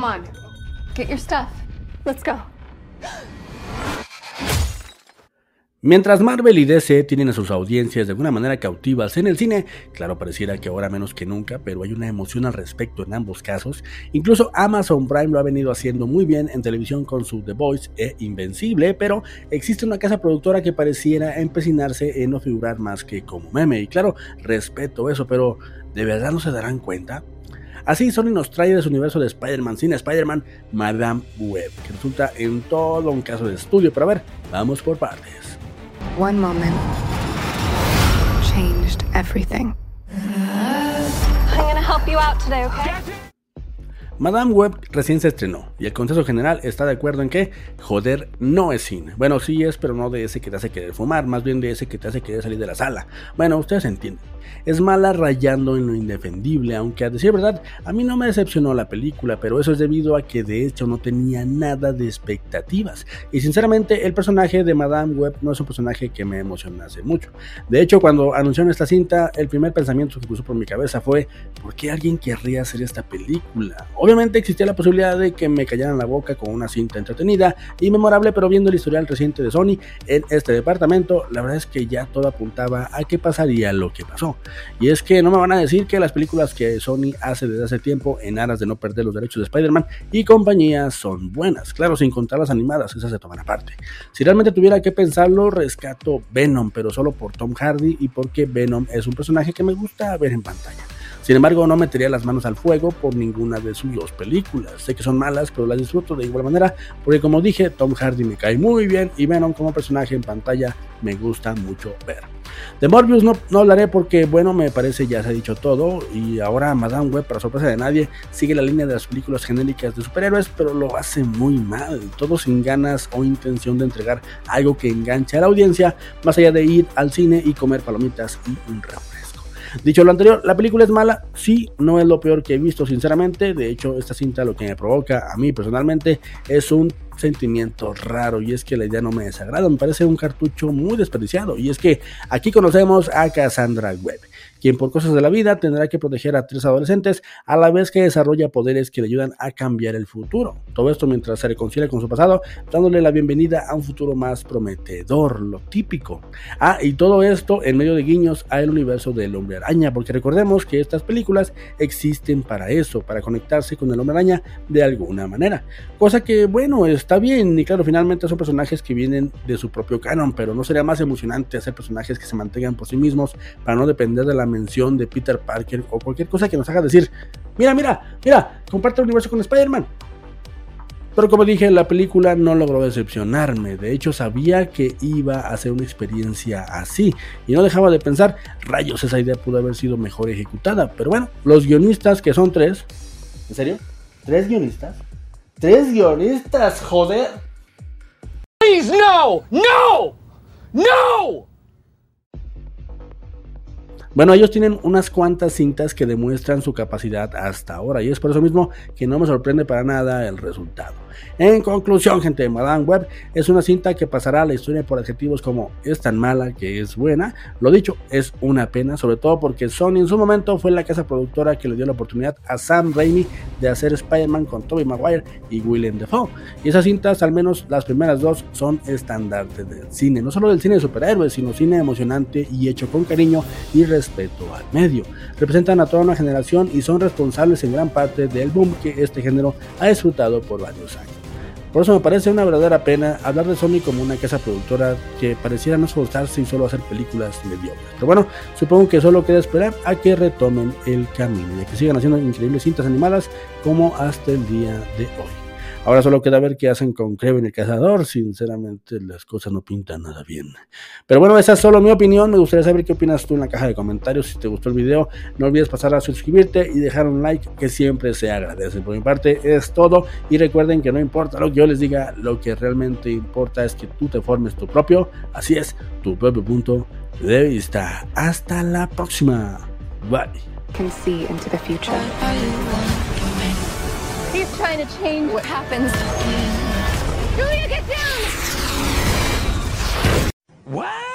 Come on, get your stuff. Let's go. Mientras Marvel y DC tienen a sus audiencias de alguna manera cautivas en el cine, claro pareciera que ahora menos que nunca, pero hay una emoción al respecto en ambos casos. Incluso Amazon Prime lo ha venido haciendo muy bien en televisión con su The Voice e Invencible, pero existe una casa productora que pareciera empecinarse en no figurar más que como meme. Y claro, respeto eso, pero ¿de verdad no se darán cuenta? Así Sony nos trae de su universo de Spider-Man sin Spider-Man, Madame Web, que resulta en todo un caso de estudio. Pero a ver, vamos por partes. One moment changed everything. I'm gonna help you out today, okay? Madame Web recién se estrenó y el Consejo General está de acuerdo en que joder no es cine. Bueno, sí es, pero no de ese que te hace querer fumar, más bien de ese que te hace querer salir de la sala. Bueno, ustedes entienden. Es mala rayando en lo indefendible, aunque a decir verdad, a mí no me decepcionó la película, pero eso es debido a que de hecho no tenía nada de expectativas. Y sinceramente, el personaje de Madame Web no es un personaje que me emocionase mucho. De hecho, cuando anunciaron esta cinta, el primer pensamiento que puso por mi cabeza fue: ¿por qué alguien querría hacer esta película? Existía la posibilidad de que me callaran la boca con una cinta entretenida y memorable, pero viendo el historial reciente de Sony en este departamento, la verdad es que ya todo apuntaba a que pasaría lo que pasó. Y es que no me van a decir que las películas que Sony hace desde hace tiempo en aras de no perder los derechos de Spider-Man y compañía son buenas. Claro, sin contar las animadas, esas se toman aparte. Si realmente tuviera que pensarlo, rescato Venom, pero solo por Tom Hardy y porque Venom es un personaje que me gusta ver en pantalla. Sin embargo, no metería las manos al fuego por ninguna de sus dos películas. Sé que son malas, pero las disfruto de igual manera, porque como dije, Tom Hardy me cae muy bien y Venom como personaje en pantalla me gusta mucho ver. De Morbius no, no, hablaré porque, bueno, me parece ya se ha dicho todo. Y ahora Madame Web, para sorpresa de nadie, sigue la línea de las películas genéricas de superhéroes, pero lo hace muy mal. Todo sin ganas o intención de entregar algo que enganche a la audiencia, más allá de ir al cine y comer palomitas y un refresco. Dicho lo anterior, la película es mala, sí, no es lo peor que he visto, sinceramente. De hecho, esta cinta lo que me provoca a mí personalmente es un sentimiento raro y es que la idea no me desagrada, me parece un cartucho muy desperdiciado y es que aquí conocemos a Cassandra Webb quien por cosas de la vida tendrá que proteger a tres adolescentes a la vez que desarrolla poderes que le ayudan a cambiar el futuro. Todo esto mientras se reconcilia con su pasado, dándole la bienvenida a un futuro más prometedor, lo típico. Ah, y todo esto en medio de guiños al universo del hombre araña, porque recordemos que estas películas existen para eso, para conectarse con el hombre araña de alguna manera. Cosa que, bueno, está bien, y claro, finalmente son personajes que vienen de su propio canon, pero no sería más emocionante hacer personajes que se mantengan por sí mismos para no depender de la mención de Peter Parker o cualquier cosa que nos haga decir, mira, mira, mira, comparte el universo con Spider-Man. Pero como dije, la película no logró decepcionarme. De hecho, sabía que iba a ser una experiencia así. Y no dejaba de pensar, rayos, esa idea pudo haber sido mejor ejecutada. Pero bueno, los guionistas, que son tres. ¿En serio? ¿Tres guionistas? ¡Tres guionistas, joder! Please, no! ¡No! ¡No! Bueno, ellos tienen unas cuantas cintas que demuestran su capacidad hasta ahora y es por eso mismo que no me sorprende para nada el resultado. En conclusión, gente, Madame Web es una cinta que pasará a la historia por adjetivos como es tan mala que es buena. Lo dicho, es una pena, sobre todo porque Sony en su momento fue la casa productora que le dio la oportunidad a Sam Raimi de hacer Spider-Man con Tobey Maguire y Willem Dafoe. Y esas cintas, al menos las primeras dos, son estandartes del cine, no solo del cine de superhéroes, sino cine emocionante y hecho con cariño y respeto al medio. Representan a toda una generación y son responsables en gran parte del boom que este género ha disfrutado por varios años. Por eso me parece una verdadera pena hablar de Sony como una casa productora que pareciera no esforzarse y solo hacer películas mediocres. Pero bueno, supongo que solo queda esperar a que retomen el camino y a que sigan haciendo increíbles cintas animadas como hasta el día de hoy. Ahora solo queda ver qué hacen con Kevin el Cazador. Sinceramente, las cosas no pintan nada bien. Pero bueno, esa es solo mi opinión. Me gustaría saber qué opinas tú en la caja de comentarios. Si te gustó el video, no olvides pasar a suscribirte y dejar un like que siempre se agradece. Por mi parte, es todo. Y recuerden que no importa lo que yo les diga, lo que realmente importa es que tú te formes tu propio, así es, tu propio punto de vista. Hasta la próxima. Bye. He's trying to change what happens. Julia, get down! What?